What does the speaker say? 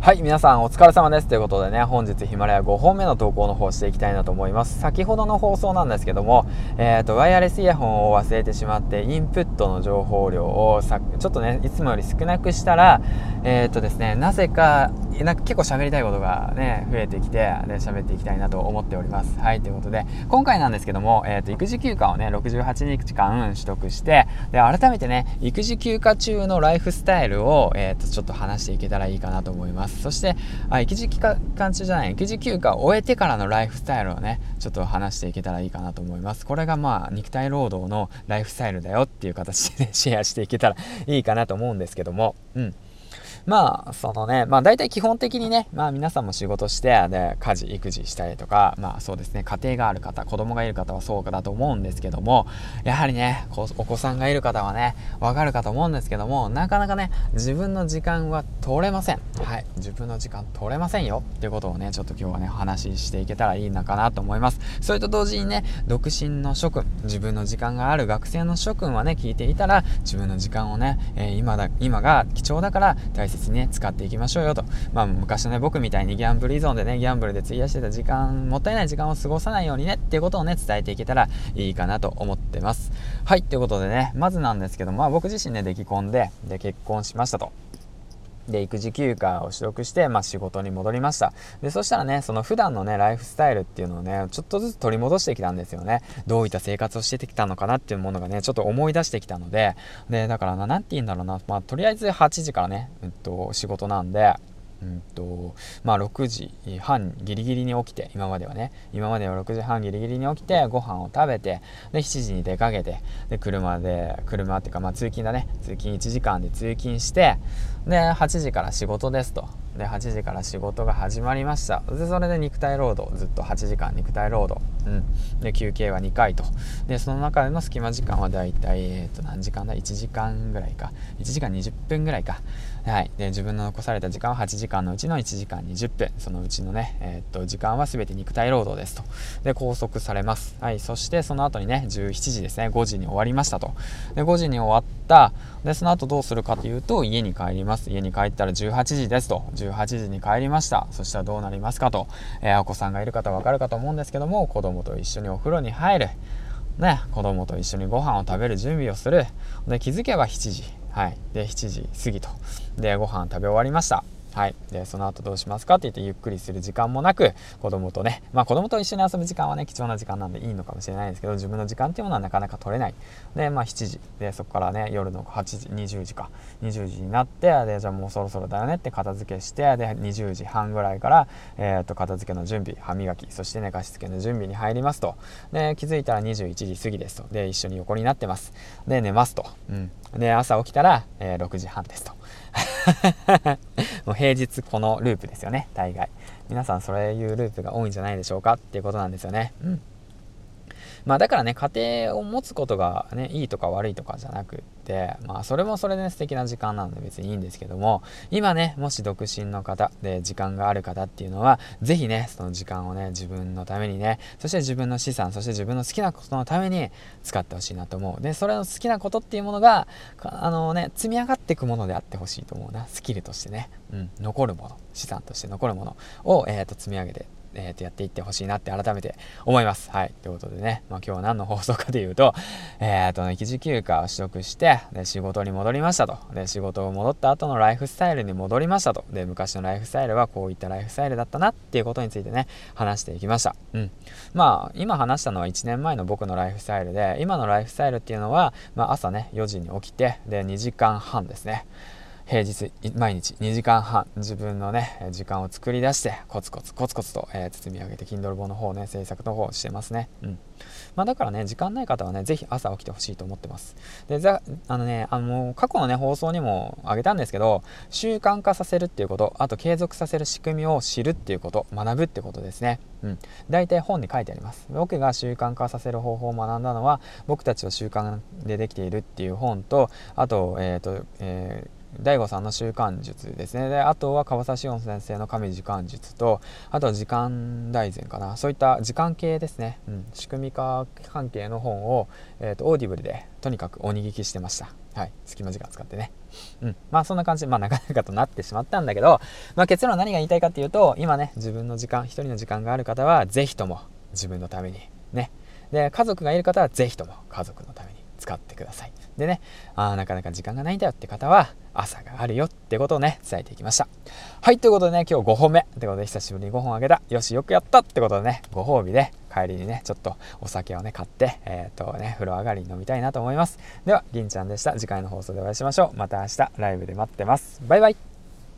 はい、皆さんお疲れ様です。ということでね、本日ヒマラヤ5本目の投稿の方していきたいなと思います。先ほどの放送なんですけども、え、ー、と、ワイヤレスイヤホンを忘れてしまって、インプットの情報量をさちょっとね、いつもより少なくしたら、えっ、ー、とですね、なぜか、なんか結構喋りたいことがね、増えてきて、で、喋っていきたいなと思っております。はい、ということで、今回なんですけども、えっ、ー、と、育児休暇をね、68日間取得して、で、改めてね、育児休暇中のライフスタイルを、えっ、と、ちょっと話していけたらいいかなと思います。そして、あ育児期間中じゃない育児休暇を終えてからのライフスタイルをねちょっと話していけたらいいかなと思いますこれがまあ肉体労働のライフスタイルだよっていう形で、ね、シェアしていけたらいいかなと思うんですけどもうんまあ、そのね、まあ大体基本的にね、まあ皆さんも仕事して、で、家事、育児したりとか、まあそうですね、家庭がある方、子供がいる方はそうかだと思うんですけども、やはりね、お子さんがいる方はね、わかるかと思うんですけども、なかなかね、自分の時間は取れません。はい。自分の時間取れませんよっていうことをね、ちょっと今日はね、話していけたらいいのかなと思います。それと同時にね、独身の諸君、自分の時間がある学生の諸君はね、聞いていたら、自分の時間をね、えー、今だ、今が貴重だから大切にね、使っていきましょうよと。まあ、昔のね、僕みたいにギャンブル依存でね、ギャンブルで費やしてた時間、もったいない時間を過ごさないようにね、っていうことをね、伝えていけたらいいかなと思ってます。はい、ということでね、まずなんですけど、まあ僕自身ね、出来婚で、で、結婚しましたと。で、育児休暇を取得して、まあ、仕事に戻りました。で、そしたらね、その普段のね、ライフスタイルっていうのをね、ちょっとずつ取り戻してきたんですよね。どういった生活をしてきたのかなっていうものがね、ちょっと思い出してきたので、で、だからな、なんて言うんだろうな、まあ、とりあえず8時からね、うんと、仕事なんで、うんとまあ、6時半ギリギリに起きて今まではね。今までは6時半ギリギリに起きてご飯を食べてで7時に出かけてで車で車っていうか、まあ、通勤だね。通勤1時間で通勤してで8時から仕事ですと。で8時から仕事が始まりました。でそれで肉体労働ずっと8時間肉体労働、うん、で休憩は2回と。でその中での隙間時間はだいたい、えー、と何時間だ？1時間ぐらいか。1時間20分ぐらいか。はい、で自分の残された時間は8時間のうちの1時間20分。そのうちのね、えー、っと時間は全て肉体労働ですと。で拘束されます、はい、そしてその後にね17時ですね。5時に終わりましたと。で5時に終わったでその後どうするかというと家に帰ります。家に帰ったら18時ですと。18時に帰りました。そしたらどうなりますかと、えー、お子さんがいる方わかるかと思うんですけども子供と一緒にお風呂に入る。ね、子供と一緒にご飯を食べる準備をする。で気づけば7時。はい、で7時過ぎと。でご飯食べ終わりました。はい、でその後どうしますかって言ってゆっくりする時間もなく子供とね。まあ子供と一緒に遊ぶ時間はね貴重な時間なんでいいのかもしれないんですけど自分の時間っていうものはなかなか取れない。でまあ7時。でそこからね夜の8時20時か。20時になってでじゃあもうそろそろだよねって片付けしてで20時半ぐらいから、えー、と片付けの準備歯磨きそして寝かしつけの準備に入りますと。で気づいたら21時過ぎですと。で一緒に横になってます。で寝ますと、うん、で朝起きたら、えー、6時半ですと。もう平日このループですよね、大概。皆さんそういうループが多いんじゃないでしょうかっていうことなんですよね。うん。まあだからね、家庭を持つことがね、いいとか悪いとかじゃなくって、まあそれもそれで、ね、素敵な時間なので別にいいんですけども、今ね、もし独身の方で時間がある方っていうのは、ぜひね、その時間をね、自分のためにね、そして自分の資産、そして自分の好きなことのために使ってほしいなと思う。で、それの好きなことっていうものが、あのね、積み上がっていくものであってほしいと思うな。スキルとしてね、うん、残るもの、資産として残るものを、えー、と積み上げてえー、とやっていってほしいなって改めて思います。はい。ということでね、まあ、今日は何の放送かというと、えっ、ー、と、育児休暇を取得して、で、仕事に戻りましたと。で、仕事を戻った後のライフスタイルに戻りましたと。で、昔のライフスタイルはこういったライフスタイルだったなっていうことについてね、話していきました。うん。まあ、今話したのは1年前の僕のライフスタイルで、今のライフスタイルっていうのは、まあ、朝ね、4時に起きて、で、2時間半ですね。平日毎日2時間半自分のね時間を作り出してコツコツコツコツと、えー、包み上げて Kindle 本の方ね制作の方をしてますね。うん。まあだからね時間ない方はねぜひ朝起きてほしいと思ってます。でざあのねあの過去のね放送にもあげたんですけど習慣化させるっていうことあと継続させる仕組みを知るっていうこと学ぶってことですね。うん。大体本に書いてあります。僕が習慣化させる方法を学んだのは僕たちは習慣でできているっていう本とあとえっ、ー、とえー DAIGO さんの習慣術ですね。であとは樺沢紫苑先生の神時間術とあとは時間大全かな。そういった時間系ですね、うん、仕組み化関係の本を、えーと、オーディブルでとにかく鬼聞きしてました。はい。隙間時間使ってね。うん。まあそんな感じ。でまあなかなかとなってしまったんだけど、まあ、結論何が言いたいかっていうと今ね自分の時間一人の時間がある方は是非とも自分のためにね。で家族がいる方は是非とも家族のために使ってください。でねあなかなか時間がないんだよって方は朝があるよってことをね伝えていきました。はいということでね今日5本目。ってことで久しぶりに5本あげた。よしよくやったってことでねご褒美で帰りにねちょっとお酒をね買ってえっ、ー、とね風呂上がりに飲みたいなと思います。では銀ちゃんでした。次回の放送でお会いしましょう。また明日ライブで待ってます。バイバイ。